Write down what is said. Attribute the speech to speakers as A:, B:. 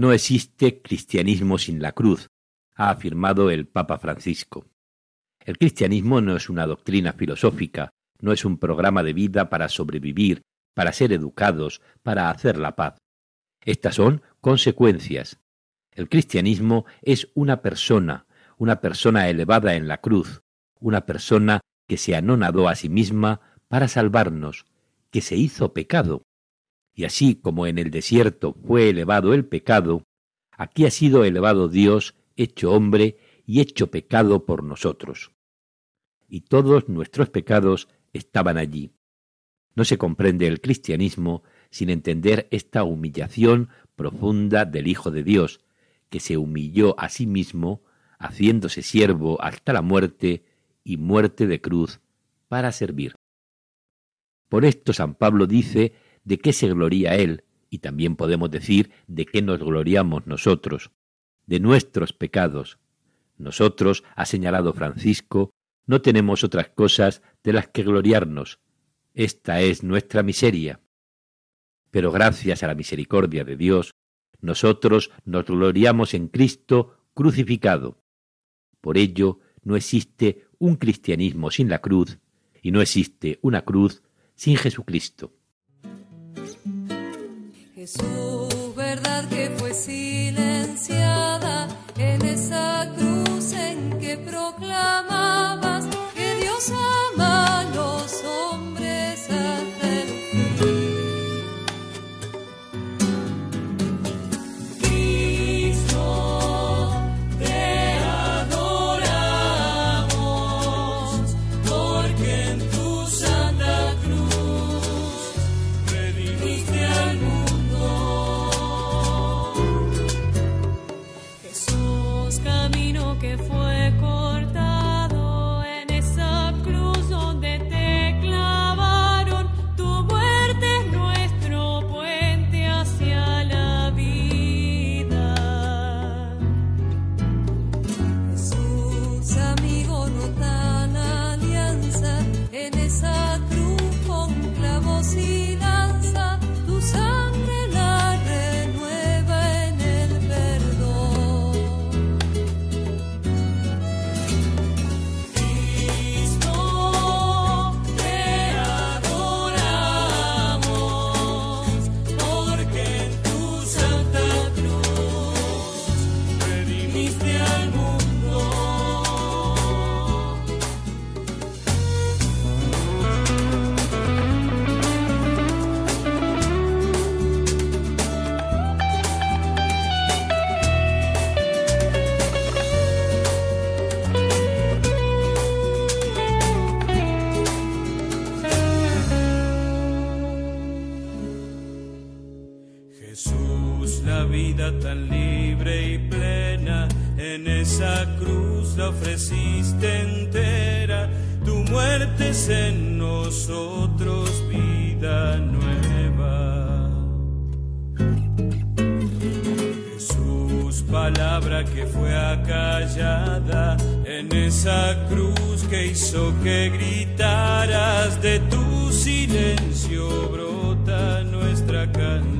A: No existe cristianismo sin la cruz, ha afirmado el Papa Francisco. El cristianismo no es una doctrina filosófica, no es un programa de vida para sobrevivir, para ser educados, para hacer la paz. Estas son consecuencias. El cristianismo es una persona, una persona elevada en la cruz, una persona que se anonadó a sí misma para salvarnos, que se hizo pecado. Y así como en el desierto fue elevado el pecado, aquí ha sido elevado Dios, hecho hombre y hecho pecado por nosotros. Y todos nuestros pecados estaban allí. No se comprende el cristianismo sin entender esta humillación profunda del Hijo de Dios, que se humilló a sí mismo, haciéndose siervo hasta la muerte y muerte de cruz, para servir. Por esto San Pablo dice de qué se gloría él, y también podemos decir de qué nos gloriamos nosotros, de nuestros pecados. Nosotros, ha señalado Francisco, no tenemos otras cosas de las que gloriarnos. Esta es nuestra miseria. Pero gracias a la misericordia de Dios, nosotros nos gloriamos en Cristo crucificado. Por ello, no existe un cristianismo sin la cruz, y no existe una cruz sin Jesucristo.
B: Jesús, verdad que fue silenciada que fue tan
C: libre y plena, en esa cruz la ofreciste entera. Tu muerte es en nosotros vida nueva. Jesús, palabra que fue acallada en esa cruz que hizo que gritaras de tu silencio brota nuestra canción.